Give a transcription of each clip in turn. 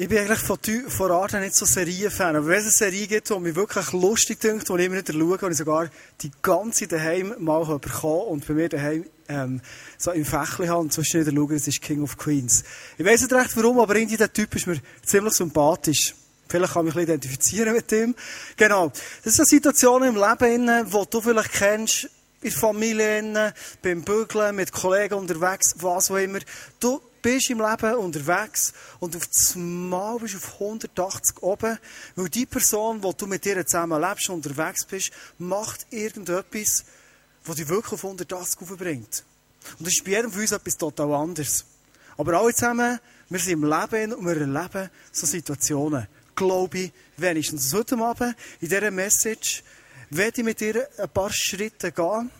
Ich bin eigentlich von, von Art nicht so Serienfan. Aber wenn es eine Serie gibt, die mich wirklich lustig dünkt, die ich immer wieder schaue, und ich sogar die ganze daheim mal bekommen und bei mir daheim ähm, so im Fächli habe und sonst wieder schaue, das ist King of Queens. Ich weiß nicht recht warum, aber irgendwie der Typ ist mir ziemlich sympathisch. Vielleicht kann ich mich identifizieren mit ihm. Genau. Das sind Situationen im Leben, die du vielleicht kennst, in der Familie, beim Bügeln, mit Kollegen unterwegs, was auch immer. Du bist im Leben unterwegs und auf das Mal bist du auf 180 oben, weil die Person, die du mit dir zusammen lebst, unterwegs bist, macht irgendetwas, was dich wirklich auf 180 aufbringt. Und das ist bei jedem von uns etwas total anderes. Aber alle zusammen, wir sind im Leben und wir erleben so Situationen. Glaube ich, wenigstens. heute Abend, in dieser Message, werde ich mit dir ein paar Schritte gehen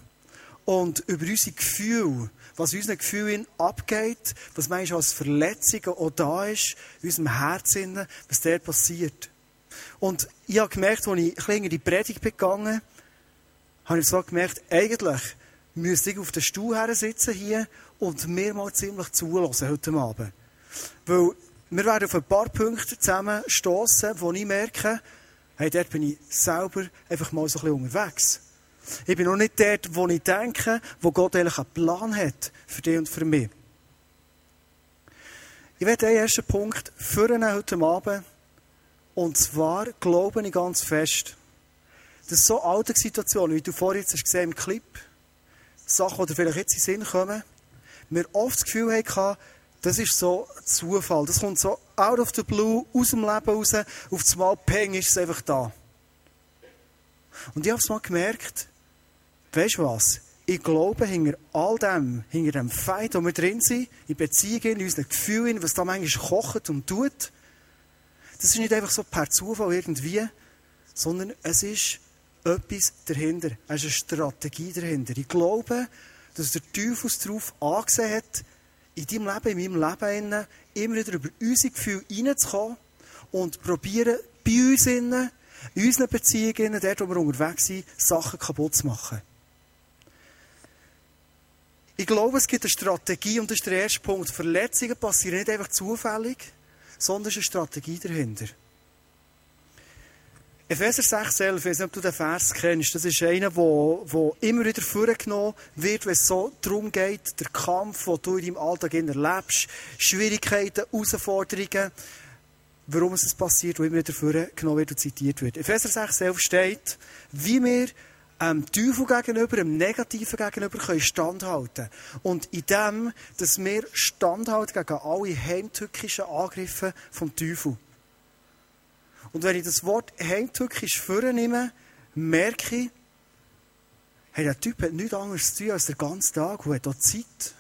und über unsere Gefühle was in unseren Gefühlen abgeht, was manchmal als Verletzungen auch da ist, in unserem Herzen, was dort passiert. Und ich habe gemerkt, als ich in die Predigt begangen habe ich so gemerkt, eigentlich müsste ich auf den Stuhl her sitzen hier und mir mal ziemlich zulassen heute Abend. Weil wir werden auf ein paar Punkte zusammen stoßen, wo ich merke, hey, dort bin ich selber einfach mal so ein bisschen unterwegs. Ich bin noch nicht dort, wo ich denke, wo Gott eigentlich einen Plan hat für dich und für mich. Ich werde einen ersten Punkt führen heute Abend. Und zwar glaube ich ganz fest, dass so Alltagssituationen, wie du vorhin jetzt gesehen im Clip, Sachen, die vielleicht jetzt in den Sinn kommen, wir oft das Gefühl hatten, das ist so Zufall. Das kommt so out of the blue, aus dem Leben raus, auf das Mal, peng, ist es einfach da. Und ich habe es mal gemerkt, Weißt du was? Ich glaube, hinter all dem, hinter dem Feind, wo wir drin sind, in Beziehungen, in unseren Gefühlen, was da manchmal kocht und tut, das ist nicht einfach so per Zufall irgendwie, sondern es ist etwas dahinter. Es ist eine Strategie dahinter. Ich glaube, dass der Teufel darauf angesehen hat, in deinem Leben, in meinem Leben, immer wieder über unsere Gefühle reinzukommen und probieren, bei uns, in unseren Beziehungen, dort, wo wir unterwegs sind, Sachen kaputt zu machen. Ich glaube, es gibt eine Strategie und das ist der erste Punkt. Verletzungen passieren nicht einfach zufällig, sondern es ist eine Strategie dahinter. Epheser 6, 11, ich weiß nicht, ob du den Vers kennst, das ist einer, der, immer wieder vorgenommen wird, wenn es so darum geht, der Kampf, den du in deinem Alltag erlebst, Schwierigkeiten, Herausforderungen, warum es passiert, wo immer wieder vorgenommen wird und zitiert wird. Epheser 6, 11 steht, wie wir ähm, Teufel gegenüber, dem Negativen gegenüber können standhalten. Und in dem, dass wir standhalten gegen alle heimtückischen Angriffe vom Teufel. Und wenn ich das Wort heimtückisch vornehme, merke ich, hey, der Typ hat nichts anderes zu tun als den ganzen Tag und hat auch Zeit,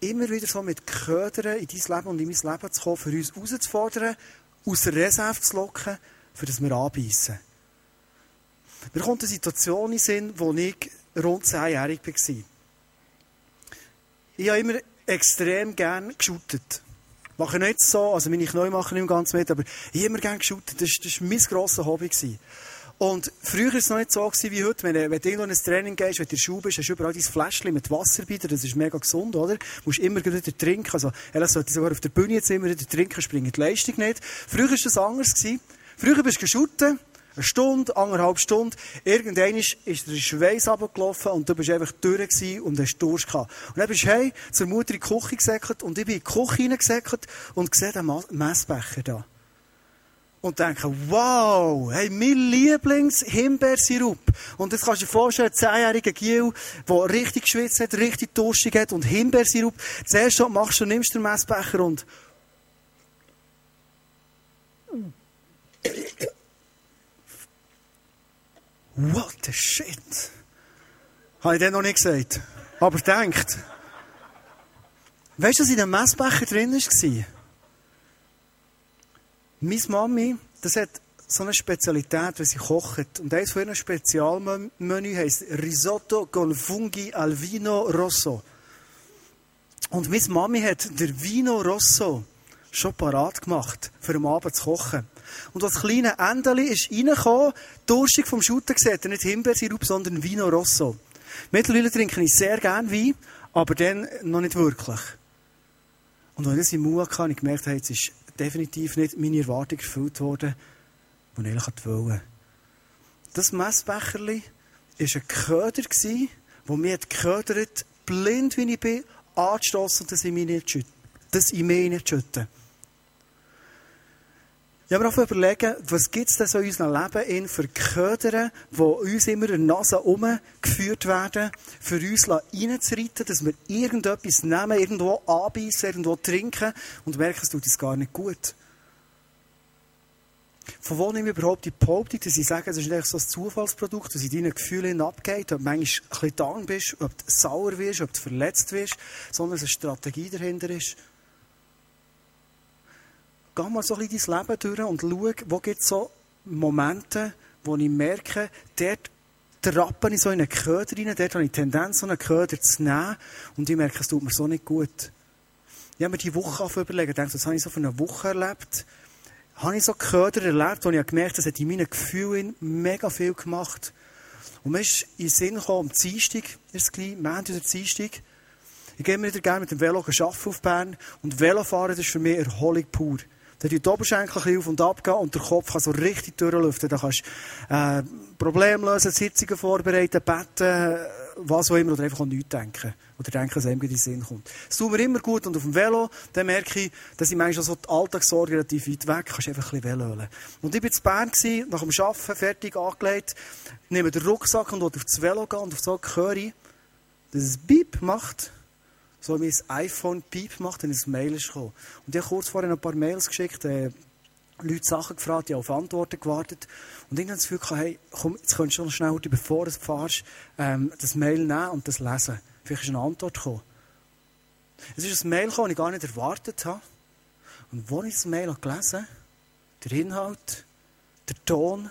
immer wieder so mit Ködern in dein Leben und in mein Leben zu kommen, für uns herauszufordern, aus der Reserve zu locken, für das wir anbeissen. Mir kommt eine Situation in Sinn, wo ich rund zehnjährig war. Ich habe immer extrem gerne geschootet. Mache nicht so, also meine Knie machen nicht ganz mit, aber ich habe immer gerne geschootet. Das war mein grosses Hobby. Und früher war es noch nicht so wie heute. Wenn, wenn du irgendwo in ein Training gehst, wenn du in der Schule bist, hast du überall dein Fläschchen mit Wasser bei dir. Das ist mega gesund, oder? Du musst immer wieder trinken. Also, ehrlich sollte sogar auf der Bühne jetzt immer wieder trinken, springt die Leistung nicht. Früher war das anders. Früher bist du geschootet eine Stunde, anderthalb Stunden. Irgendwann ist der Schweiß abgelaufen und du bist einfach durch und hast Durst gehabt. Und dann bist du hey, zur Mutter in die Küche gesäckelt und ich bin in die Küche hineingesäckelt und sehe den Messbecher da. Und denke, wow, hey, mein Lieblings-Himbeersirup. Und jetzt kannst du dir vorstellen, ein zehnjähriger Giel, der richtig geschwitzt hat, richtig durstig hat und Himbeersirup. Zuerst machst du, nimmst den Messbecher und What the shit? Habe ich den noch nicht gesagt. Aber denkt. Weißt du, was in dem Messbecher drin war? Meine Mami, das hat so eine Spezialität, wenn sie kocht. Und eines von ihren Spezialmenü heisst Risotto con Fungi al Vino Rosso. Und meine Mami hat der Vino Rosso schon parat gemacht, für am Abend zu kochen. Und das kleine Endeli ist reingekommen, durstig vom Schutten gesehen, nicht Himbeersirup, sondern Vino Rosso. Mittlerweile trinke ich sehr gerne Wein, aber dann noch nicht wirklich. Und als ich das im Mund hatte, habe ich gemerkt, hey, jetzt ist definitiv nicht meine Erwartung erfüllt worden, die ich eigentlich wollte. Das Messbecherli war ein Köder, der mich geködert blind wie ich bin, angestoßen und das in mich nicht das in mich nicht schütten. Habe mir auch überlegen, was gibt es denn so in unserem Leben in für Köder, die uns immer in der Nase umgeführt werden, für uns reinzureiten, dass wir irgendetwas nehmen, irgendwo anbeißen, irgendwo trinken und merken, es tut uns gar nicht gut. Von wo nehme ich überhaupt die Behauptung, dass ich sage, es ist nicht so ein Zufallsprodukt, dass in deinen Gefühlen abgeht, ob du manchmal ein bisschen down bist, ob du sauer wirst, ob du verletzt wirst, sondern dass eine Strategie dahinter ist. Geh mal so ein bisschen dein Leben durch und schau, wo gibt es so Momente, wo ich merke, dort trappe ich so in einen Köder rein, dort habe ich die Tendenz, so einen Köder zu nehmen und ich merke, es tut mir so nicht gut. Ich habe mir die Woche überlegt, denke, das habe ich so für eine Woche erlebt, habe ich so Köder erlebt, wo ich gemerkt habe, das hat in meinen Gefühlen mega viel gemacht. Und mir ist in den Sinn gekommen, am Dienstag, ist es gleich, Montag oder Dienstag, ich gehe mir wieder gerne mit dem Velo arbeiten auf Bern und Velofahren, das ist für mich Erholung pur. Da die Oberschenkel auf und ab gehen und der Kopf kann so richtig durchlüften. Da kannst du äh, Probleme lösen, Sitzungen vorbereiten, beten, was auch immer, oder einfach an nichts denken. Oder denken, dass einem in den Sinn kommt. Es tut mir immer gut und auf dem Velo, dann merke ich, dass ich manchmal so die Alltagssorge relativ weit weg kannst einfach ein bisschen Velo Und ich war in Bern, gewesen, nach dem Arbeiten fertig angelegt, nehme den Rucksack und auf das Velo gehen und auf so höre ich, dass es Beep macht so mein iPhone Piep macht, dann ist Mail gekommen. Und ich habe kurz vorher ein paar Mails geschickt, äh, Leute Sachen gefragt, die auf Antworten gewartet. Und ich habe das Gefühl gehabt, hey, komm, jetzt könntest du noch schnell, bevor du fährst, ähm, das Mail nehmen und das lesen. Vielleicht ist eine Antwort gekommen. Es ist ein Mail gekommen, das ich gar nicht erwartet habe. Und als ich das Mail gelesen habe, der Inhalt, der Ton,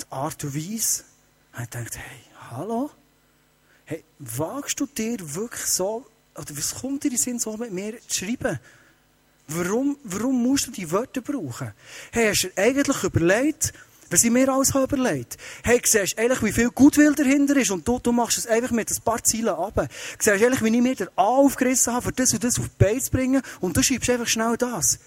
die Art und Weise, habe ich gedacht, hey, hallo? Hey, wagst du dir wirklich so, oder was kommt dir in den Sinn, so mit mir zu schreiben? Warum, warum musst du die Wörter brauchen? Hey, hast du eigentlich überlegt, was ich mir alles habe überlegt? Hey, siehst du eigentlich, wie viel Gutwill dahinter ist und du, du machst es einfach mit ein paar Zielen ab. Siehst du eigentlich, wie ich mir den A aufgerissen habe, für das und das auf die Beine zu bringen und du schreibst einfach schnell das.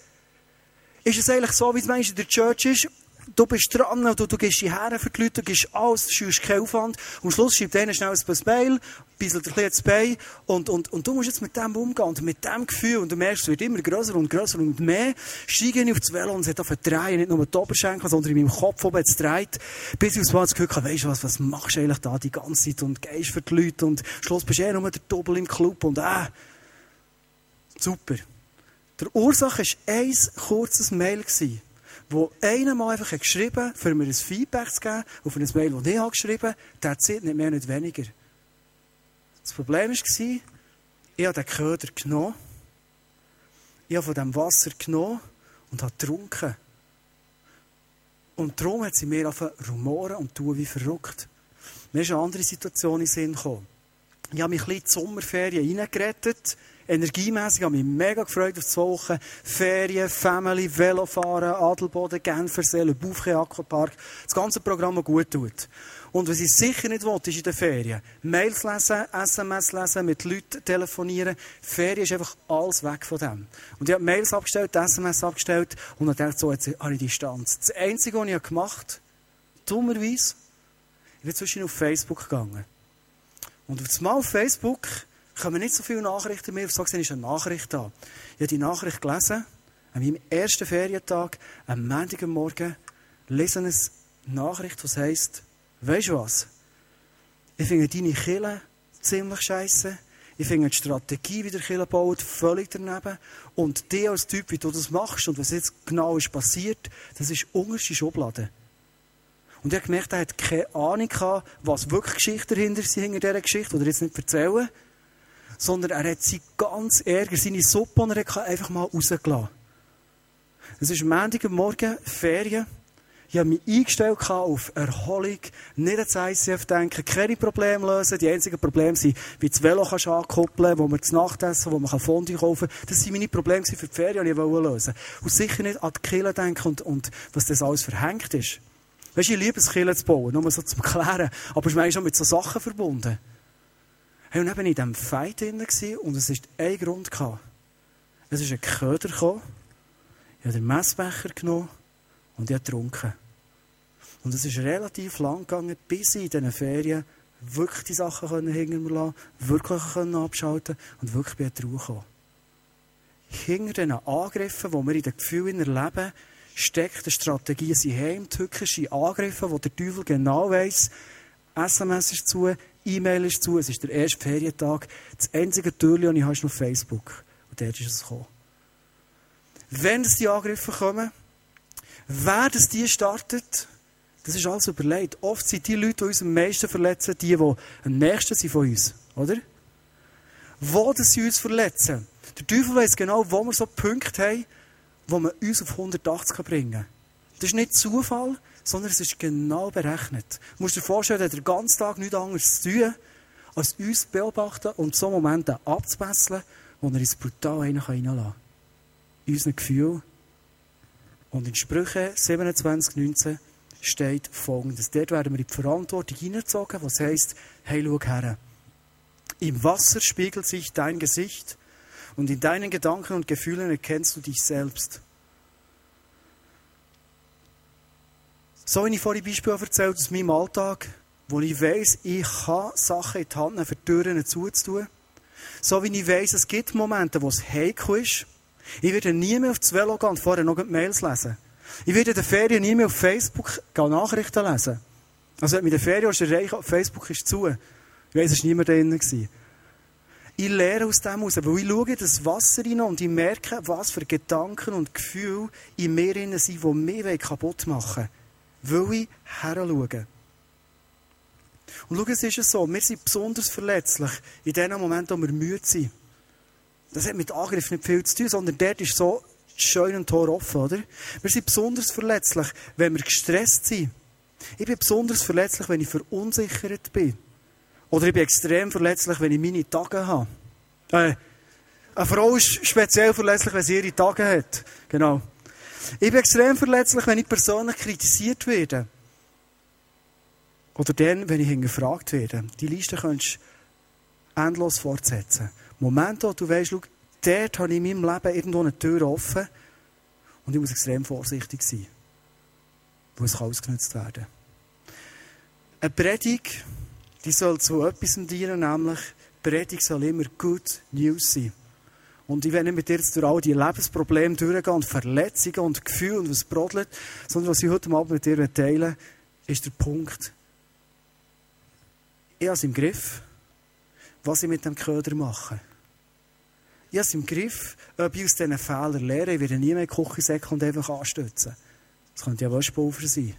Ist es eigentlich so, wie es manchmal in der Church ist? Du bist dran, du, du gehst hierher für die Leute, du gehst alles, du schaust keinen Aufwand. Und am Schluss schreibt einer schnell ein Mail, bisselt ein bisschen Bein und, und, und du musst jetzt mit dem umgehen und mit dem Gefühl und du merkst, es wird immer grösser und grösser und mehr, steige ich auf das Velo und es hat auf drehen, nicht nur die Oberschenkel, sondern in meinem Kopf oben jetzt dreht, bis ich Mal das Gefühl habe, weisst du was, was machst du eigentlich da die ganze Zeit und gehst für die Leute und am Schluss bist du eh nur der Doppel im Club und äh, super. Der Ursache war ein kurzes Mail. Gewesen wo einer mal einfach geschrieben hat, für mir ein Feedback zu geben, auf ein Mail, das ich habe geschrieben der zählt nicht mehr, nicht weniger. Das Problem war, ich habe den Köder genommen, ich habe von dem Wasser genommen und habe getrunken. Und darum hat sie mir angefangen rumoren und tun wie verrückt. Mir ist eine andere Situation in den Sinn gekommen. Ich habe mich ein bisschen in die Sommerferien reingerettet energiemässig habe ich mich mega gefreut auf zwei Wochen. Ferien, Family, Velofahren, Adelboden, Genfersee, Le Bouffe, Aquapark. Das ganze Programm, gut tut. Und was ich sicher nicht will, ist in den Ferien. Mails lesen, SMS lesen, mit Leuten telefonieren. Ferien ist einfach alles weg von dem. Und ich habe Mails abgestellt, SMS abgestellt und dann dachte so, jetzt habe ich Distanz. Das Einzige, was ich gemacht habe, dummerweise, ich bin zwischen auf Facebook gegangen. Und auf das Mal auf Facebook kommen nicht so viele Nachrichten mehr. So gesehen ist eine Nachricht da. Ich habe die Nachricht gelesen, an meinem ersten Ferientag, am Montagmorgen, lese eine Nachricht, die heisst, weisst du was? Ich finde deine Kille ziemlich scheiße. Ich finde die Strategie, wie der Kille baut, völlig daneben. Und dir als Typ, wie du das machst und was jetzt genau ist passiert, das ist unterste Schublade. Und ich habe gemerkt, er hat keine Ahnung gehabt, was wirklich Geschichte dahinter ist, hinter dieser Geschichte, die er jetzt nicht erzählen sondern er hat sie ganz Ärger, seine Suppe, und er hat einfach mal rausgelassen. Es ist Montagmorgen, Ferien. Ich habe mich eingestellt auf Erholung, nicht ans ICF denken, keine Probleme lösen. Die einzigen Probleme sind, wie das Velo kannst ankoppeln, wo man das Nachtessen, wo man Fondue kaufen kann. Das waren meine Probleme für die Ferien, die ich lösen Und sicher nicht an die Kille denken und, und was das alles verhängt ist. Weißt du, ich liebe es, Kille zu bauen, nur so zum Klären. Aber es ist manchmal schon mit so Sachen verbunden. Hey, und dann war ich in diesem Fight drin und es ist ein Grund. Es ist ein Köder. Ich habe den Messbecher genommen und ich habe getrunken. Und es ist relativ lang gegangen, bis ich in diesen Ferien wirklich die Sachen hinter mir lassen wirklich abschalten und wirklich bei der Ruhe. Hinter diesen Angriffen, die wir in den Gefühlen erleben, steckt eine Strategie, sie heimtückische Angriffe, wo der Teufel genau weiss, SMS ist zu, E-Mail ist zu, es ist der erste Ferientag. Das einzige Türchen, das ich habe, ist noch Facebook. Und dort ist es gekommen. Wenn es die Angriffe kommen, wer das die startet, das ist alles überlegt. Oft sind die Leute, die uns am meisten verletzen, die, die am nächsten sind von uns. Oder? Wo sie uns verletzen. Der Teufel weiß genau, wo wir so Punkte haben, wo man uns auf 180 bringen kann. Das ist nicht Zufall, sondern es ist genau berechnet. Du musst dir vorstellen, er hat den ganzen Tag nichts anderes zu tun, als uns beobachten und so Momente abzubesseln, wo er uns brutal reinlassen kann. In unseren Gefühlen. Und in Sprüche 27, 19 steht folgendes. Dort werden wir in die Verantwortung hineingezogen, was heisst, hey, schau her. Im Wasser spiegelt sich dein Gesicht und in deinen Gedanken und Gefühlen erkennst du dich selbst. So wie ich vorhin Beispiel erzählt aus meinem Alltag, wo ich weiss, ich kann Sachen in die Hand nehmen, für Türen zuzutun. So wie ich weiss, es gibt Momente, wo es heikel ist. Ich werde nie mehr auf das Velo gehen und vorher noch Mails lesen. Ich werde in den Ferien nie mehr auf Facebook Nachrichten lesen. Also, mit der Ferien ist erreicht, Facebook ist zu. Ich weiss, es war niemand drin. Ich lehre aus dem heraus, weil ich schaue in das Wasser rein und ich merke, was für Gedanken und Gefühle in mir sind, die mich kaputt machen wollen. Weil ich heranschaue. Und schau, es ist so, wir sind besonders verletzlich in den Momenten, wo wir müde sind. Das hat mit Angriff nicht viel zu tun, sondern dort ist so schön ein Tor offen, oder? Wir sind besonders verletzlich, wenn wir gestresst sind. Ich bin besonders verletzlich, wenn ich verunsichert bin. Oder ich bin extrem verletzlich, wenn ich meine Tage habe. Äh, eine Frau ist speziell verletzlich, wenn sie ihre Tage hat. Genau. Ich bin extrem verletzlich, wenn ich persönlich kritisiert werde. Oder dann, wenn ich hingefragt werde. Die Liste kannst du endlos fortsetzen. Momente, wo du weißt, schau, dort habe ich in meinem Leben irgendwo eine Tür offen und ich muss extrem vorsichtig sein, wo es ausgenutzt werden Eine Predigt, die soll zu etwas dienen, nämlich Predigt soll immer Good News sein. Und ich will nicht mit dir jetzt durch all die Lebensprobleme durchgehen und Verletzungen und Gefühle und was brodelt, sondern was ich heute Abend mit dir teilen ist der Punkt. Ich habe es im Griff, was ich mit dem Köder mache. Ich habe es im Griff, ob ich aus diesen Fehlern lehre. Ich werde nie mehr Küchensäcke und einfach anstützen. Das könnte ja Waschpulver sein.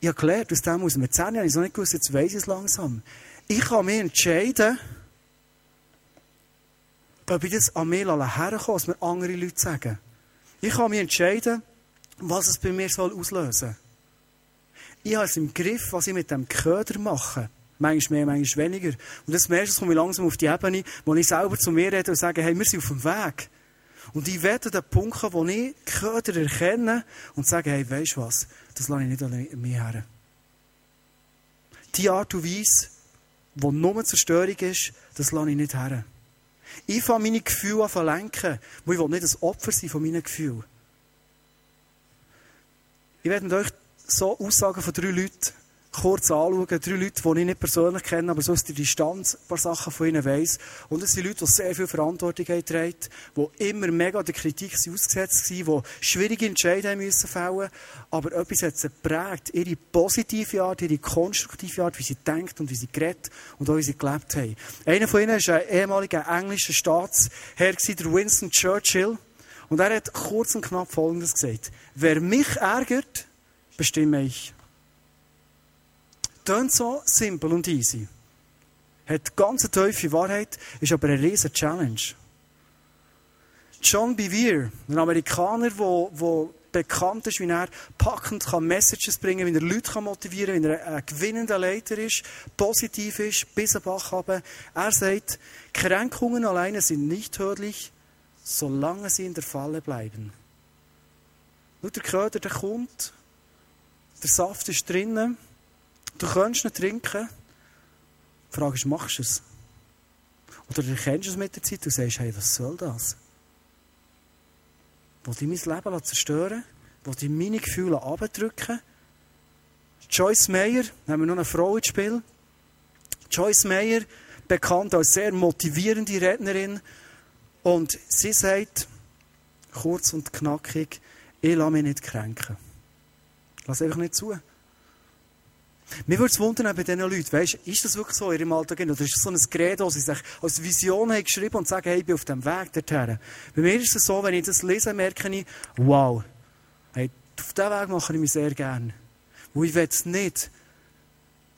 Ich habe gelernt, aus dem aus mit 10 habe ich noch nicht gewusst, jetzt weiss ich es langsam. Ich kann mich entscheiden, ob ich das an mir herkomme, was mir andere Leute sagen. Ich kann mich entscheiden, was es bei mir auslösen soll. Ich habe es im Griff, was ich mit dem Köder mache. Manchmal mehr, manchmal weniger. Und das merkst komme ich langsam auf die Ebene, wo ich selber zu mir rede und sage, hey, wir sind auf dem Weg. Und ich werde den Punkt wo ich Köder erkenne und sage, hey, weisst du was? Das lasse ich nicht an mir her. Die Art und Weise, die nur Zerstörung ist, das lasse ich nicht her. Ich fange meine Gefühle an zu lenken, weil ich will nicht das Opfer sein von meinen Gefühlen. Ich werde mit euch so Aussagen von drei Leuten kurz anschauen. Drei Leute, die ich nicht persönlich kenne, aber so aus der Distanz ein paar Sachen von ihnen weiss. Und es sind Leute, die sehr viel Verantwortung haben die immer mega der Kritik ausgesetzt waren, die schwierige Entscheidungen müssen fällen Aber etwas hat sie geprägt. Ihre positive Art, ihre konstruktive Art, wie sie denkt und wie sie geredet und auch wie sie gelebt haben. Einer von ihnen ist ein ehemaliger englischer Staatsherr, der Winston Churchill. Und er hat kurz und knapp Folgendes gesagt. Wer mich ärgert, bestimme ich. Tönt so simpel und easy. Hat ganz tiefe Wahrheit, ist aber eine riesige Challenge. John Bevere, ein Amerikaner, der bekannt ist, wie er packend kann Messages bringen kann, wie er Leute kann motivieren kann, wie er ein gewinnender Leiter ist, positiv ist, bis ein Bach haben. Er sagt, Kränkungen alleine sind nicht tödlich, solange sie in der Falle bleiben. Nur der Köder, der kommt, der Saft ist drinnen, Du kannst nicht trinken. Die Frage ist, machst du es? Oder du erkennst es mit der Zeit und sagst, hey, was soll das? will ich mein Leben zerstören, will ich meine Gefühle abdrücken. Joyce Meyer, nehmen wir noch eine Frau ins Spiel. Joyce Meyer, bekannt als sehr motivierende Rednerin, und sie sagt, kurz und knackig, ich lasse mich nicht kränken. Lass einfach nicht zu. Mir würde es wundern bei diesen Leuten, weißt, ist das wirklich so in ihrem Alltag? Oder ist das so ein Gerät, das sie sich als Vision haben geschrieben und sagen, hey, ich bin auf dem Weg dorthin? Bei mir ist es so, wenn ich das lese, merke ich, wow, hey, auf diesen Weg mache ich mich sehr gerne. Wo ich will nicht,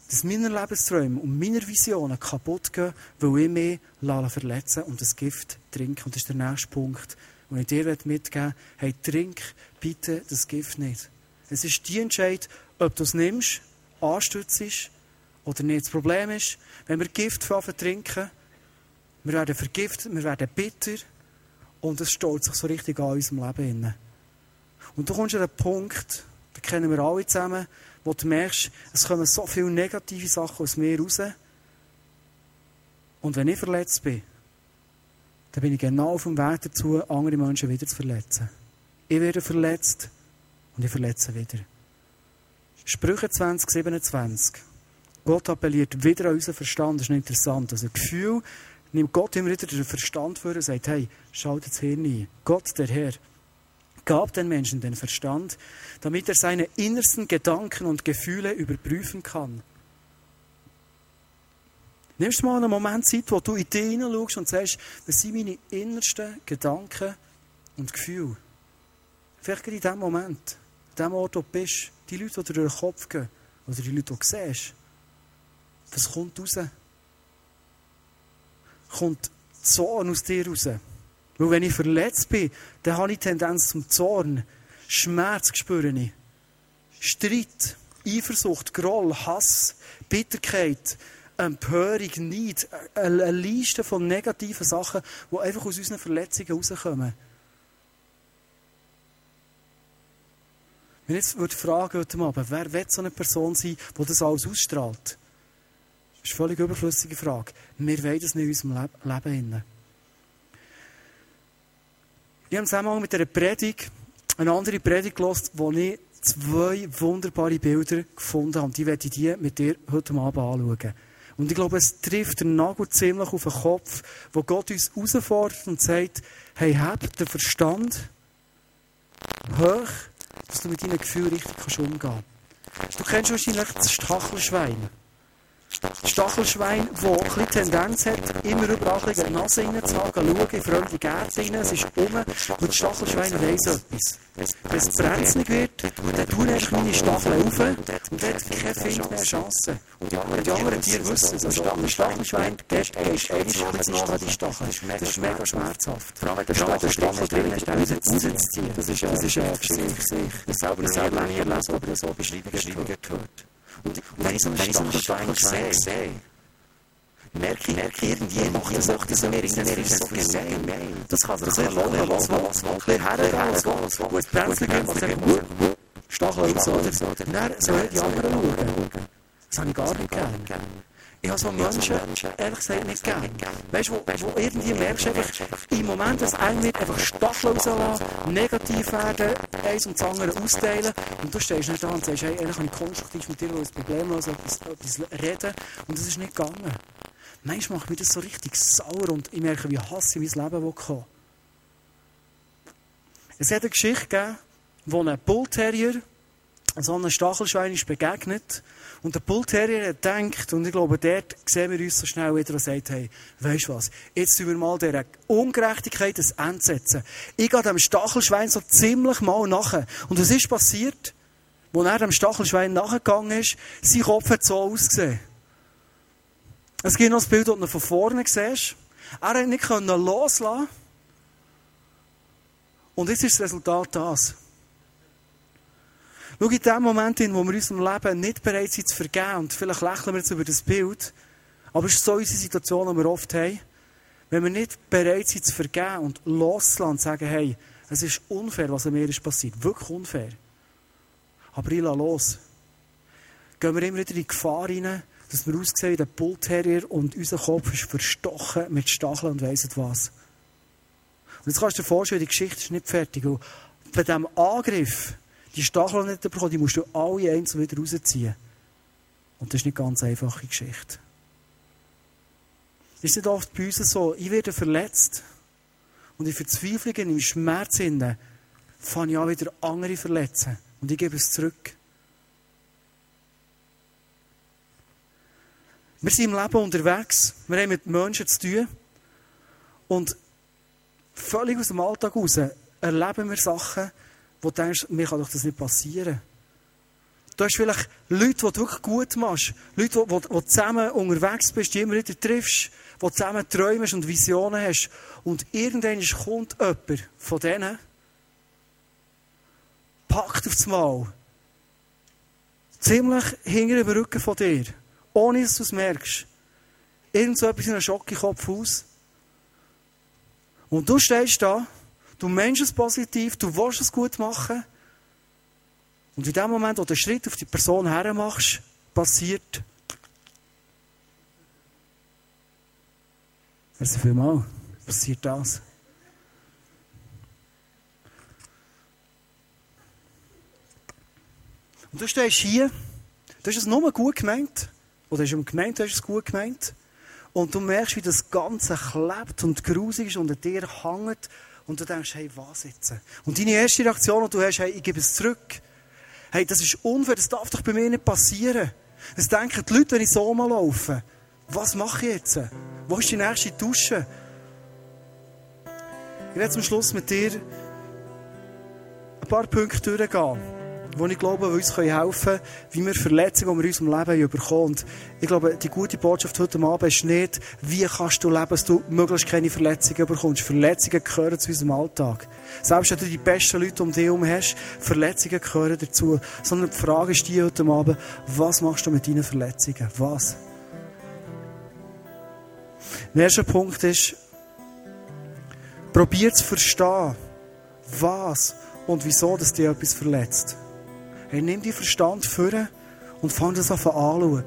dass meine Lebensträume und meine Visionen kaputt gehen, weil ich mich verletzen und das Gift trinke. Und das ist der nächste Punkt, den ich dir mitgeben will. Hey, trink bitte das Gift nicht. Es ist die Entscheidung, ob du es nimmst, anstützt oder nicht. Das Problem ist, wenn wir Gift trinken, wir werden vergiftet, wir werden bitter und es staut sich so richtig an unserem Leben. Und du kommst an einen Punkt, den kennen wir alle zusammen, wo du merkst, es kommen so viele negative Sachen aus mir raus. Und wenn ich verletzt bin, dann bin ich genau auf dem Weg dazu, andere Menschen wieder zu verletzen. Ich werde verletzt und ich verletze wieder. Sprüche 20, 27. Gott appelliert wieder an unseren Verstand. Das ist interessant. Also Gefühl nimmt Gott immer wieder den Verstand vor und sagt, hey, schalt das Hirn ein. Gott, der Herr, gab den Menschen den Verstand, damit er seine innersten Gedanken und Gefühle überprüfen kann. Nimmst du mal einen Moment Zeit, wo du in dich hineinschaust und sagst, was sind meine innersten Gedanken und Gefühle? Vielleicht gerade in dem Moment, in dem Ort, wo du bist, die Leute, die dir durch den Kopf gehen, oder die Leute, die du siehst, was kommt raus? Kommt Zorn aus dir raus? Weil wenn ich verletzt bin, dann habe ich Tendenz zum Zorn. Schmerz spüre ich. Streit, Eifersucht, Groll, Hass, Bitterkeit, Empörung, Neid. Eine Liste von negativen Sachen, die einfach aus unseren Verletzungen rauskommen. Wenn ich jetzt fragen heute Abend, wer wird so eine Person sein, die das alles ausstrahlt? Das ist eine völlig überflüssige Frage. Wir wollen das nicht in unserem Leben. Ich habe zusammen mit einer Predigt eine andere Predigt gelesen, wo ich zwei wunderbare Bilder gefunden habe. Die werde ich dir mit dir heute Abend anschauen. Und ich glaube, es trifft den Nagel ziemlich auf den Kopf, wo Gott uns herausfordert und sagt, hey, hab den Verstand hoch, dass du mit deinen Gefühlen richtig umgehen kannst. Du kennst wahrscheinlich das Stachelschwein. Stachelschwein, das ein Tendenz hat, immer überall ein bisschen Nase reinzuhaben, schauen in fremde Gärten rein, es ist um, und das Stachelschwein weiss etwas. Wenn es brenzlig wird, dann tun erst meine Stacheln auf und hat kein Find mehr Chance. Und die anderen Tiere wissen es. Also ein Stachelschwein, der ist eine Schritt nach die Stacheln. Das ist mega schmerzhaft. Vor allem, wenn der Stachel drin ist, dann rauszuziehen. Das ist eine Geschichte für sich. Ich selber nie erlesen, aber so Beschreibungen gehört. Und, wenn ich so einen Stachelschwein sehe, merke ich, merke irgendwie, macht das das mir irgendwie so gemein. Das kann sich sehr lohnen, was, was, was, was, hergehen, was, was, gut, brenzlig, wenn man sagt, Stachel raus, oder? Dann sollen die anderen schauen. Das habe ich gar nicht gern. Ich habe so Menschen, ehrlich gesagt, nicht gern. Weißt du, wo, wo irgendwie merkst du einfach, im Moment, dass ein wird einfach Stachel rauslassen, negativ werden, eins und das andere austeilen, und du stehst nicht da und sagst, hey, ehrlich, ich konstruktiv mit dir über das Problem etwas, etwas reden, und das ist nicht gegangen. Manchmal macht mich das so richtig sauer und ich merke, wie Hass in mein Leben kommen. Es hat eine Geschichte gegeben, wo ein Bullterrier so einem Stachelschwein ist begegnet und der Bullterrier hat gedacht, und ich glaube, dort sehen wir uns so schnell wieder und sagt, hey, weisst was, jetzt tun wir mal dieser Ungerechtigkeit ein Ende setzen. Ich gehe dem Stachelschwein so ziemlich mal nachher. Und was ist passiert? Als er dem Stachelschwein nachgegangen ist, sein Kopf hat so ausgesehen. Es gibt noch das Bild, das du von vorne siehst. Er hat nicht loslassen Und jetzt ist das Resultat das. Schau, in dem Moment, in wo wir in unserem Leben nicht bereit sind zu vergeben, und vielleicht lächeln wir jetzt über das Bild, aber es ist so unsere Situation, die wir oft haben, wenn wir nicht bereit sind zu vergeben und loslassen und sagen, hey, es ist unfair, was mir ist passiert. Wirklich unfair. Aber ich lasse los. Gehen wir immer wieder in die Gefahr rein, dass wir aussehen wie der Bullterrier und unser Kopf ist verstochen mit Stacheln und weiss was. Und jetzt kannst du dir vorstellen, die Geschichte ist nicht fertig. Und bei diesem Angriff, die Stacheln nicht bekommen, die musst du alle einzeln wieder rausziehen. Und das ist nicht eine ganz einfache Geschichte. Ist nicht oft bei uns so, ich werde verletzt. Und in Verzweiflung, im Schmerz fange ich an, wieder andere verletzen. Und ich gebe es zurück. Wir sind im Leben unterwegs. Wir haben mit Menschen zu tun. Und völlig aus dem Alltag raus erleben wir Sachen, wo du denkst, mir kann doch das nicht passieren. Du hast vielleicht Leute, die du wirklich gut machst. Leute, die, du zusammen unterwegs bist, die immer wieder triffst, die zusammen träumst und Visionen hast. Und irgendwann kommt jemand von denen, packt aufs Mal, ziemlich hinter dem Rücken von dir, ohne dass du es merkst, irgend so etwas in einem Schockkopf aus. Und du stehst da, du meinst es positiv, du willst es gut machen. Und in dem Moment, wo du den Schritt auf die Person hermachst, passiert. Merci vielmals. Passiert das. Und du stehst hier, du hast es nur gut gemeint, oder hast du gemeint, du hast es gut gemeint, und du merkst, wie das Ganze klebt und grusig ist und an dir hängt, und du denkst, hey, was jetzt? Und deine erste Reaktion, die du hast, hey, ich gebe es zurück. Hey, das ist unfair, das darf doch bei mir nicht passieren. Es denken die Leute, wenn ich so mal laufe, was mache ich jetzt? Wo ist die nächste Dusche? Ich werde zum Schluss mit dir ein paar Punkte durchgehen wo ich glaube, die uns helfen können, wie wir Verletzungen, die wir in unserem Leben bekommen. Und ich glaube, die gute Botschaft heute Abend ist nicht, wie kannst du leben, dass du möglichst keine Verletzungen bekommst. Verletzungen gehören zu unserem Alltag. Selbst wenn du die besten Leute um dich herum hast, Verletzungen gehören dazu. Sondern die Frage ist die heute Abend, was machst du mit deinen Verletzungen? Was? Der erste Punkt ist, probier zu verstehen, was und wieso dass dir etwas verletzt. Hey, nimm deinen Verstand vor und fang das an anschauen.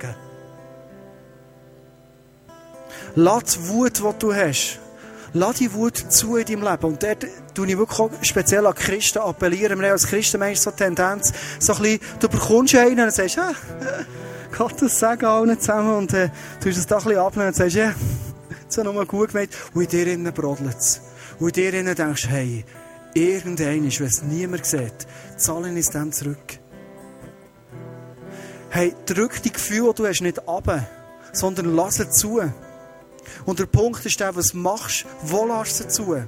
Lass die Wut, die du hast, lass die Wut zu in deinem Leben. Und dort tue ich wirklich speziell an Christen appellieren. Wir haben als Christen so eine Tendenz, so ein bisschen, du bekommst einen und sagst, ah, Gott, das sagen allen zusammen und äh, du es da ein bisschen abnehmen und sagst, ja, das hat nochmal gut gemeint. Und in dir innen brodelt es. Und in dir innen denkst, hey, irgendein ist, wenn es niemand sieht, zahlen es dann zurück. Hey, drück die Gefühle, die du hast, nicht ab, sondern lass es zu. Und der Punkt ist der, was machst, wo lässt du zu?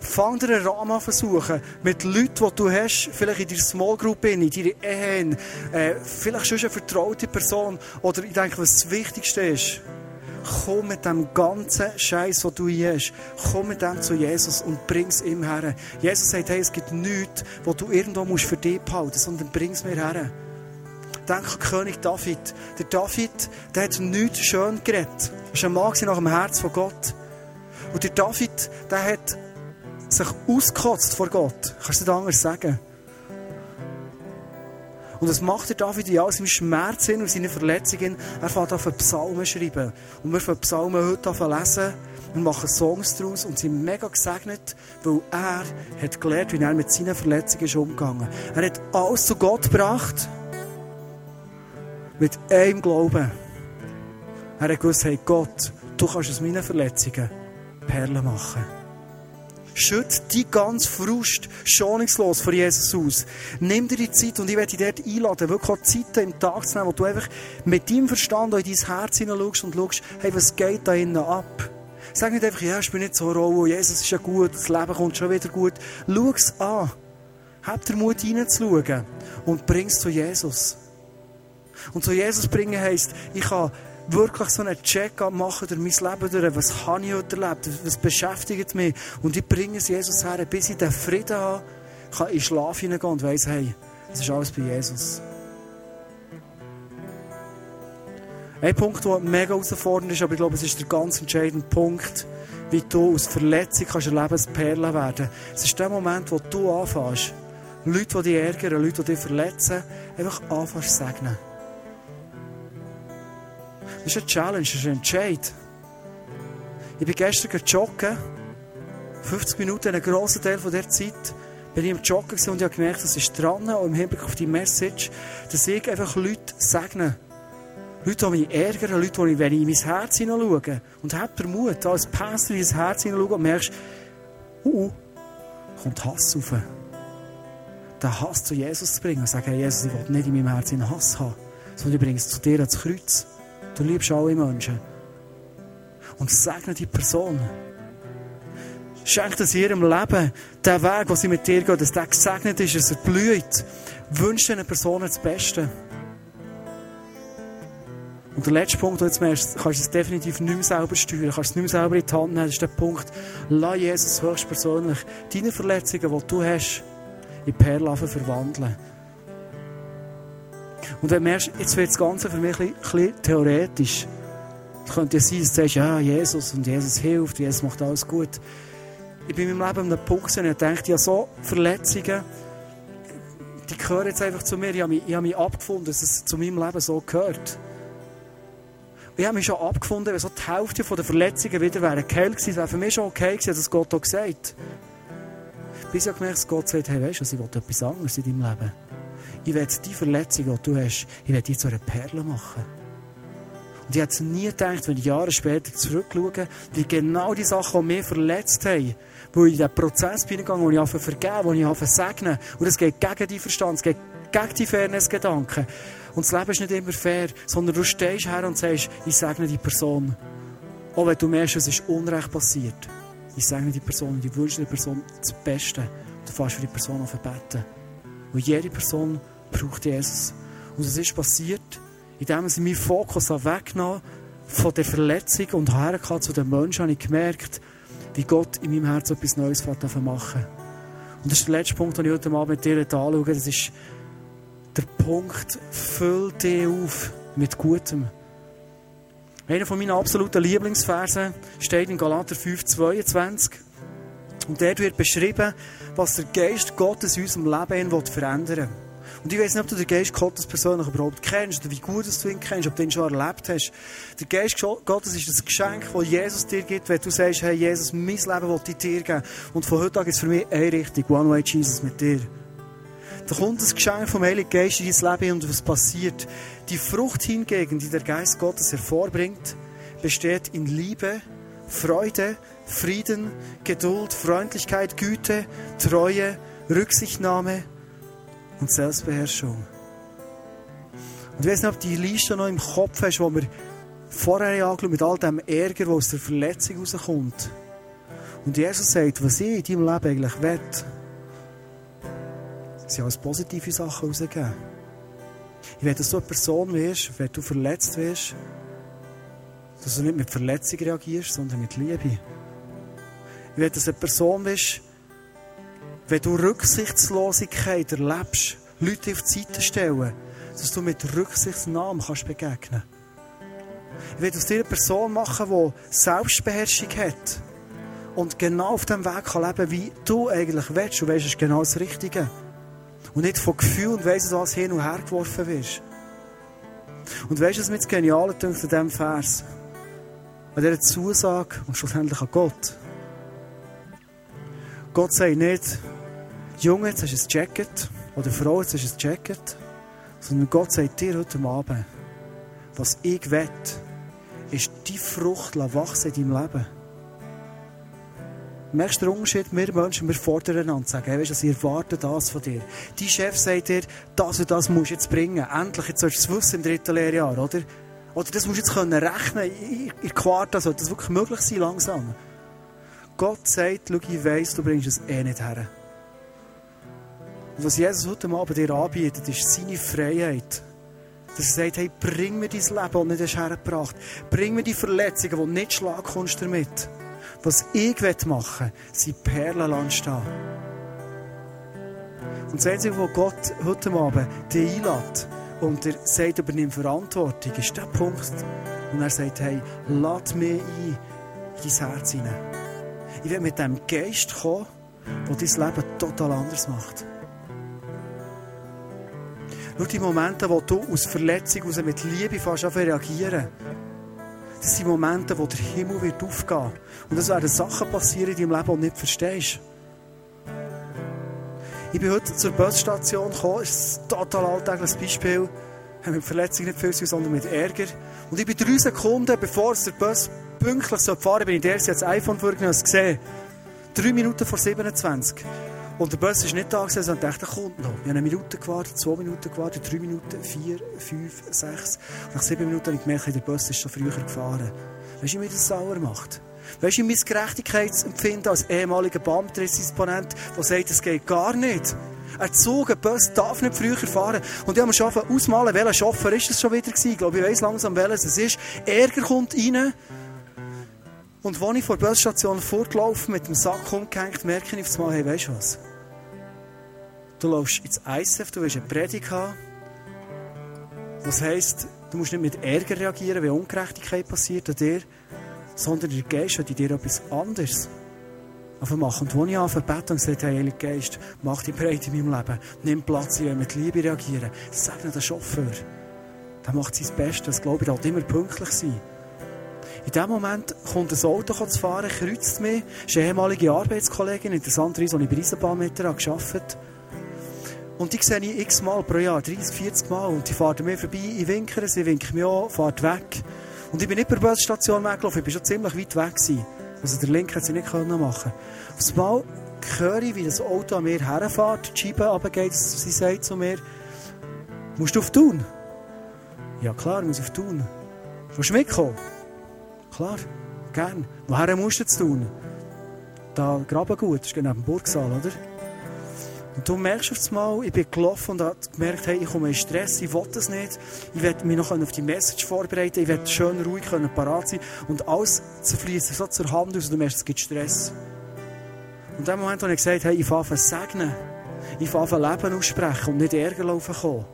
Fang dir einen Rahmen versuchen, mit Leuten, die du hast, vielleicht in deiner Small Group, in deiner Ehe, äh, vielleicht schon eine vertraute Person, oder ich denke, was das Wichtigste ist, komm mit dem ganzen Scheiß, den du hast, komm mit dem zu Jesus und bring es ihm her. Jesus sagt, hey, es gibt nichts, was du irgendwo musst für dich behalten musst, sondern bring es mir her. Denk an König David. Der David, der hat nichts schön geredet. Er war ein Mann nach dem Herz von Gott. Und der David, der hat sich ausgekotzt vor Gott. Kannst du das anders sagen? Und das macht der David in all seinem Schmerz und seinen Verletzungen. Er fängt an, Psalmen zu schreiben. Und wir fangen Psalmen heute an lesen. Wir machen Songs daraus und sind mega gesegnet, weil er hat gelernt, wie er mit seinen Verletzungen ist umgegangen. Er hat alles zu Gott gebracht. Mit einem Glauben. Er hat gewusst, hey Gott, du kannst aus meinen Verletzungen Perlen machen. Schütt die ganz Frust schonungslos vor Jesus aus. Nimm dir die Zeit und ich werde dich dort einladen, wirklich auch Zeiten im Tag zu nehmen, wo du einfach mit deinem Verstand in dein Herz hineinschaust und schaust, hey, was geht da innen ab? Sag nicht einfach, ja, ich bin nicht so roh, Jesus ist ja gut, das Leben kommt schon wieder gut. Schau es an. Hab den Mut hineinzuschauen und bring es zu Jesus. Und zu Jesus bringen heisst, ich kann wirklich so einen Check-up machen durch mein Leben durch. Was habe ich heute erlebt? Was beschäftigt mich? Und ich bringe es Jesus her, bis ich den Frieden habe, kann in Schlaf hineingehen und weiss, hey, es ist alles bei Jesus. Ein Punkt, der mega herausfordernd ist, aber ich glaube, es ist der ganz entscheidende Punkt, wie du aus Verletzung kannst erleben, als Perle werden. Es ist der Moment, wo du anfängst, Leute, die dich ärgern, Leute, die dich verletzen, einfach anfängst zu segnen. Das ist eine Challenge, das ist ein Entscheid. Ich bin gestern joggen 50 Minuten, einen grossen Teil von der Zeit, bin ich im Joggen und ich habe gemerkt, das ist dran, auch im Hinblick auf die Message, dass ich einfach Leute segne. Leute, die mich ärgern, Leute, die, wenn ich in mein Herz hineinschaue und hab den Mut, als Pastor in mein Herz hineinschauen und merkst, uh, uh, kommt Hass auf. Den Hass zu Jesus zu bringen sagen, hey, Jesus, ich will nicht in meinem Herzen Hass haben, sondern ich bringe es zu dir ans Kreuz. Du liebst alle Menschen. Und segne die Person. Schenk das ihrem Leben, den Weg, den sie mit dir geht, dass der gesegnet ist, dass er blüht. Wünsche diesen Personen das Beste. Und der letzte Punkt, den du jetzt merkst, kannst du es definitiv nicht mehr selber steuern, kannst es nicht mehr selber in die Hand nehmen, das ist der Punkt, lass Jesus höchstpersönlich deine Verletzungen, die du hast, in Perlen verwandeln. Und du merkst, jetzt wird das Ganze für mich ein bisschen theoretisch. Es könnte ja sein, dass du sagst, ja, Jesus und Jesus hilft, Jesus macht alles gut. Ich bin in meinem Leben an einem Punkt und ich denke, ja, so Verletzungen, die gehören jetzt einfach zu mir. Ich habe mich, ich habe mich abgefunden, dass es zu meinem Leben so gehört. Ich habe mich schon abgefunden, wenn so die Hälfte der Verletzungen wieder wären geheilt gewesen, wäre für mich schon okay gewesen, dass Gott auch gesagt Bis ich gemerkt dass Gott sagt, hey, weißt du, ich will etwas anderes in deinem Leben. Ich werde die Verletzung, die du hast, ich werde die zu einer Perle machen. Und ich hätte nie gedacht, wenn ich Jahre später zurückschaue, wie genau die Sachen, die mich verletzt haben, wo ich in diesen Prozess bin gegangen, wo ich anfange vergeben, wo ich anfange segnen. Und es geht gegen die Verstand, es geht gegen die Fairness-Gedanken. Und das Leben ist nicht immer fair, sondern du stehst her und sagst, ich segne die Person. Auch wenn du merkst, es ist Unrecht passiert. Ich segne die Person und ich wünsche der Person das Beste. Du fährst für die Person auf beten. Und jede Person braucht Jesus. Und es ist passiert, indem sie meinen Fokus weggenommen von der Verletzung und herkam zu den Menschen, habe ich gemerkt, wie Gott in meinem Herzen etwas Neues machen Und das ist der letzte Punkt, den ich heute Abend mit dir anschaue. Das ist der Punkt, füll dich auf mit Gutem. Einer von meinen absoluten Lieblingsversen steht in Galater 5, 22. Und dort wird beschrieben, was der Geist Gottes in unserem Leben verändern will. Und ich weiß nicht, ob du den Geist Gottes persönlich überhaupt kennst oder wie gut du ihn kennst, ob du ihn schon erlebt hast. Der Geist Gottes ist das Geschenk, das Jesus dir gibt, wenn du sagst, hey Jesus, mein Leben will ich dir geben. Und von heute an ist es für mich eine Richtung, One Way Jesus mit dir. Da kommt das Geschenk vom Heiligen Geist in dein Leben und was passiert? Die Frucht hingegen, die der Geist Gottes hervorbringt, besteht in Liebe, Freude, Frieden, Geduld, Freundlichkeit, Güte, Treue, Rücksichtnahme und Selbstbeherrschung. Und ich weiß nicht, ob du die Liste noch im Kopf hast, wo wir vorher angeschaut mit all dem Ärger, der aus der Verletzung rauskommt. Und Jesus sagt, was ich in deinem Leben eigentlich will, sie als positive Sachen rausgeben. Ich will, dass du eine Person wirst, wenn du verletzt wirst, dass du nicht mit Verletzung reagierst, sondern mit Liebe. Ich will, dass du eine Person bist, wenn du Rücksichtslosigkeit erlebst, Leute auf die Seite stellen, dass du mit Rücksichtsnahmen kannst begegnen Ich will aus dir eine Person machen, die Selbstbeherrschung hat und genau auf dem Weg kann leben wie du eigentlich willst. Du weißt, es ist genau das Richtige. Und nicht von Gefühl und weiss, was hin und her geworfen wirst. Und weißt du, was mir das Geniale an diesem Vers? An dieser Zusage und schlussendlich an Gott. Gott sagt nicht, Junge, jetzt hast du ein Jacket. Oder Frau, jetzt hast du ein Jacket. Sondern Gott sagt dir heute Abend, was ich will, ist die Frucht wachsen in deinem Leben. Merkst du den Unterschied? Wir Menschen, wir fordern einander und sagen, hey, weißt du, sie erwarten das von dir. Dein Chef sagt dir, das und das musst du jetzt bringen. Endlich, jetzt sollst du es wissen im dritten Lehrjahr, oder? Oder das musst du jetzt können rechnen. In der Quarta sollte das wirklich möglich sein, langsam. Gott sagt, schau, ich weiss, du bringst es eh nicht her. Und was Jesus heute Abend dir anbietet, ist seine Freiheit. Dass er sagt, hey, bring mir dein Leben, das nicht hergebracht Bring mir die Verletzungen, die nicht schlagen kannst damit. Was ich machen will, sind Perlen. Und das Einzige, was Gott heute Abend dich einlädt und er sagt, übernimm Verantwortung, ist der Punkt. Und er sagt, hey, lad mich ein in dein Herz hinein. Ich will mit dem Geist kommen, der dein Leben total anders macht. Nur die Momente, wo du aus Verletzung aus mit Liebe fast reagieren Das sind Momente, wo der Himmel wird aufgehen. Und es werden Sachen passieren in deinem Leben, die du nicht verstehst. Ich bin heute zur Busstation gekommen. Das ist ein total alltägliches Beispiel. Ich habe mit Verletzungen nicht viel zu sondern mit Ärger. Und ich bin drei Sekunden, bevor der Bus pünktlich fahren soll, bin ich der erste das iPhone vorgenommen gesehen. Drei Minuten vor 27. Und der Bus ist nicht da gewesen, sondern dachte, er kommt noch. Ich habe eine Minute gewartet, zwei Minuten gewartet, drei Minuten, vier, fünf, sechs. Und nach sieben Minuten habe ich gemerkt, der Bus ist schon früher gefahren. Weißt du, wie das sauer macht? Weißt du, mein Gerechtigkeitsempfinden als ehemaliger Beamtendisponent, der sagt, es geht gar nicht. Ein Zug, ein Bus darf nicht früher fahren. Und ich habe mir schon ausmalen, welcher Chauffeur ist das schon wieder gewesen. Ich glaube, ich weiss langsam, welches es ist. Ärger kommt rein. Und als ich vor der Busstation fortgelaufen mit dem Sack umgehängt, merke ich auf einmal, hey, weißt du was? Du läufst ins ISF, du willst eine Predigt haben. Das heisst, du musst nicht mit Ärger reagieren, wenn Ungerechtigkeit passiert an dir, sondern der Geist hat in dir etwas anderes machen. Und als ich anfange beten und gesagt hey, Heiliger Geist, mach dich breit in meinem Leben, nimm Platz, ich will mit Liebe reagieren. Nicht der Chauffeur. Der macht sein Bestes, das glaube ich, der immer pünktlich sein. In dem Moment kommt ein Auto zu fahren, kreuzt mich. Das ist eine ehemalige Arbeitskollegin, interessanterweise, die ich bei Eisenbahn mit gearbeitet habe. Und die sehe ich x-mal pro Jahr, 30, 40 Mal. Und die fahren mir vorbei, ich winke sie winken mich an, fahrt weg. Und ich bin nicht bei der Busstation weggelaufen, ich war schon ziemlich weit weg. Gewesen. Also der Link hat sie nicht machen können. Auf einmal höre ich, wie das Auto an mir herfährt, die Scheibe runtergeht, sie sagt zu mir, musst du auf Thun? Ja klar, ich muss auf Thun. Willst du mitkommen? Klar, gern. Woher musst du jetzt tun? Da Grabengut, das ist genau neben dem Burgsaal, oder? Und du merkst auf einmal, ich bin gelaufen und habe gemerkt, hey, ich komme in Stress, ich will das nicht. Ich werde mich noch auf die Message vorbereiten, ich werde schön ruhig können, parat sein. Und alles zerfließt so zur Hand aus und du merkst, es gibt Stress. Und in dem Moment habe ich gesagt, hey, ich fange an segnen. Ich fange an Leben aussprechen und nicht Ärger laufen kommen.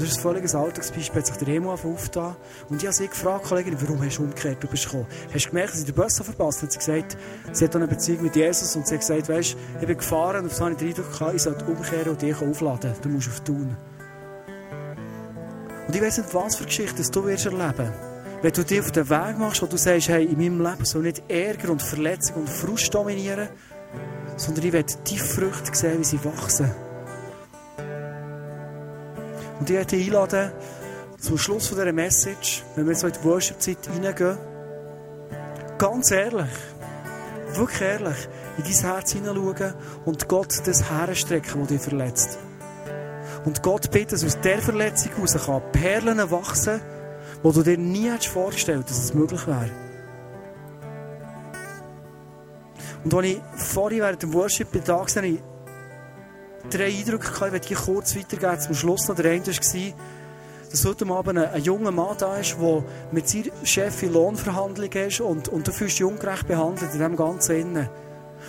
Das ist ein völliges Alltagsbeispiel. Hat sich der Emo aufgetan. Und ich habe sie gefragt, Kollegin, warum hast du umgekehrt? Du bist gekommen. Hast du gemerkt, dass ich den Bus verpasst habe? Sie gesagt, sie hat eine Beziehung mit Jesus und sie hat gesagt, weißt, ich bin gefahren und so habe ich den Eindruck gehabt, ich sollte umkehren und dich aufladen. Du musst auf tun. Und ich weiss nicht, was für Geschichten du wirst erleben Wenn du dich auf den Weg machst, wo du sagst, hey, in meinem Leben soll nicht Ärger und Verletzung und Frust dominieren, sondern ich werde die Früchte sehen, wie sie wachsen. Und ich möchte einladen, zum Schluss von dieser Message, wenn wir so in die Worship-Zeit reingehen, ganz ehrlich, wirklich ehrlich, in dein Herz hineinschauen und Gott das herstrecken, das dich verletzt. Und Gott bittet, dass aus dieser Verletzung heraus Perlen wachsen, wo du dir nie hättest vorgestellt dass es möglich wäre. Und als ich vorhin während dem Worship drei Eindrücke gehabt. Ich werde die kurz weitergeben zum Schluss noch. Der eine war, dass heute Abend ein, junger Mann da ist, der mit seinem Chef in Lohnverhandlungen ist und, und du fühlst dich ungerecht behandelt in dem ganzen Innen.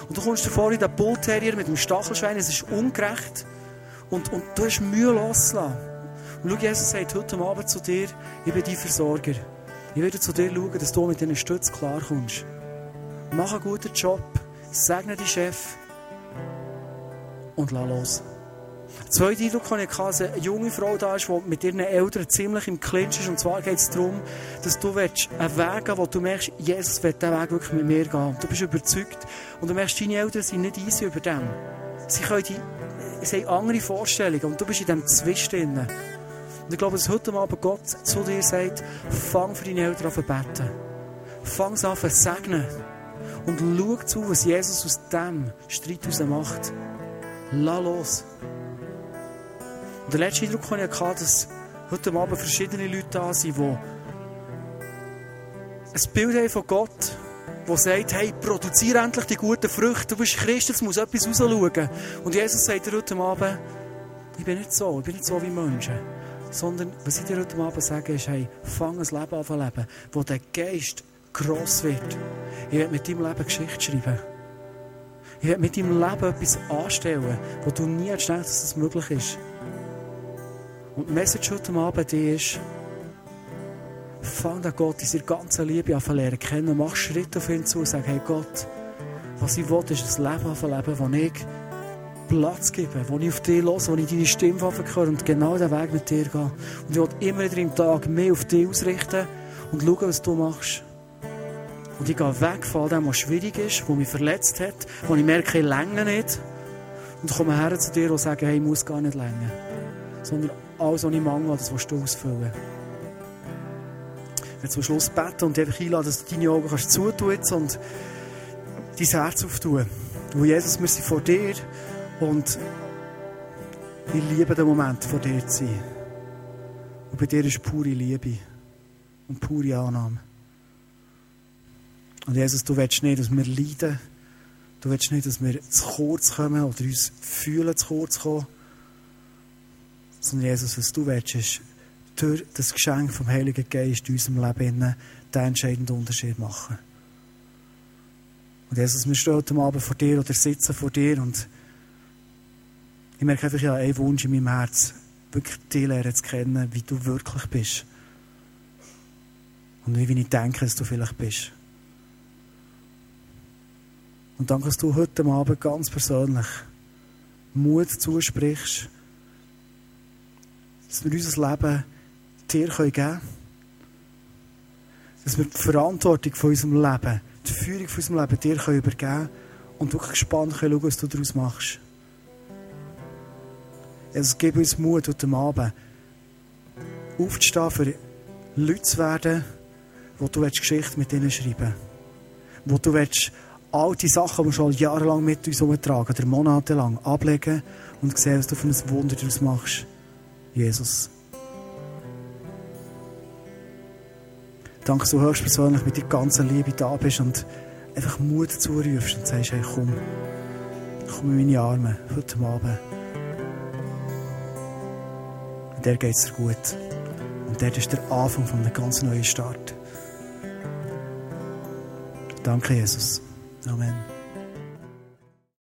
Und du kommst davor in den Bullterrier mit dem Stachelschwein, es ist ungerecht und, und du hast Mühe loszulassen. Und schau, Jesus sagt heute Abend zu dir, ich bin dein Versorger. Ich werde zu dir schauen, dass du mit deinen Stützen klarkommst. Mach einen guten Job, segne deinen Chef, und lass los. Zweiter Eindruck hatte ich, dass eine junge Frau da ist, die mit ihren Eltern ziemlich im Clinch ist. Und zwar geht es darum, dass du einen Weg gehen wo du merkst, Jesus wird diesen Weg wirklich mit mir gehen. Und du bist überzeugt. Und du merkst, deine Eltern sind nicht easy über dem. Sie, können die, sie haben andere Vorstellungen. Und du bist in diesem Zwist drin. Und ich glaube, dass heute Abend Gott zu dir sagt, fang für deine Eltern an zu beten. Fang sie an zu segnen. Und schau zu, was Jesus aus diesem Streit heraus macht. Lass los. Und der letzte Eindruck, den ich hatte, dass heute Abend verschiedene Leute da sind, die ein Bild haben von Gott, der sagt, hey, produziere endlich die guten Früchte. Du bist Christ, es muss etwas rausschauen. Und Jesus sagt dir heute Abend, ich bin nicht so, ich bin nicht so wie Menschen. Sondern, was ich dir heute Abend sage, ist, hey, fang ein Leben an zu leben, wo der Geist gross wird. Ich werde mit deinem Leben Geschichte schreiben. Ich werde mit deinem Leben etwas anstellen, wo du nie gedacht dass es möglich ist. Und die Message heute Abend ist, fang an Gott in seiner ganzen Liebe an lernen kennen. Mach Schritte auf ihn zu und sag, hey Gott, was ich will, ist ein Leben zu leben, wo ich Platz gebe, wo ich auf dich los, wo ich deine Stimme höre und genau den Weg mit dir gehe. Und ich will immer wieder im Tag mehr auf dich ausrichten und schaue, was du machst. Und ich gehe weg von dem, was schwierig ist, was mich verletzt hat, wo ich merke, ich länge nicht. Und komme her zu dir und sage, hey, ich muss gar nicht länger. Sondern alles, was ich mangel, das willst du ausfüllen. Werde zum Schluss beten und einfach einladen, dass du deine Augen kannst zutun und dein Herz auftun. Wo Jesus, wir sind vor dir und ich liebe den Moment, vor dir zu sein. Und bei dir ist pure Liebe und pure Annahme. Und Jesus, du willst nicht, dass wir leiden. Du willst nicht, dass wir zu kurz kommen oder uns fühlen, zu kurz kommen. Sondern Jesus, was du willst, ist durch das Geschenk vom Heiligen Geist in unserem Leben den entscheidenden Unterschied machen. Und Jesus, wir stehen heute Abend vor dir oder sitzen vor dir und ich merke einfach, ja, einen Wunsch in meinem Herz, wirklich dich lernen zu kennen, wie du wirklich bist. Und wie ich denke, dass du vielleicht bist. Und danke, dass du heute Abend ganz persönlich Mut zusprichst, dass wir unser Leben dir geben können. Dass wir die Verantwortung von unserem Leben, die Führung von unserem Leben dir übergeben können und wirklich gespannt können schauen, was du daraus machst. Es gibt uns Mut heute Abend, aufzustehen, für Leute zu werden, wo du Geschichte mit ihnen schreiben willst. Wo du willst all die Sachen, die wir schon jahrelang mit uns herumtragen, oder monatelang, ablegen und sehen, was du für ein Wunder daraus machst. Jesus. Danke, dass du höchstpersönlich mit deiner ganzen Liebe da bist und einfach Mut zurufst und sagst, hey, komm, komm in meine Arme heute Abend. Und der geht es dir gut. Und dort ist der Anfang von einem ganz neuen Start. Danke, Jesus. Amen.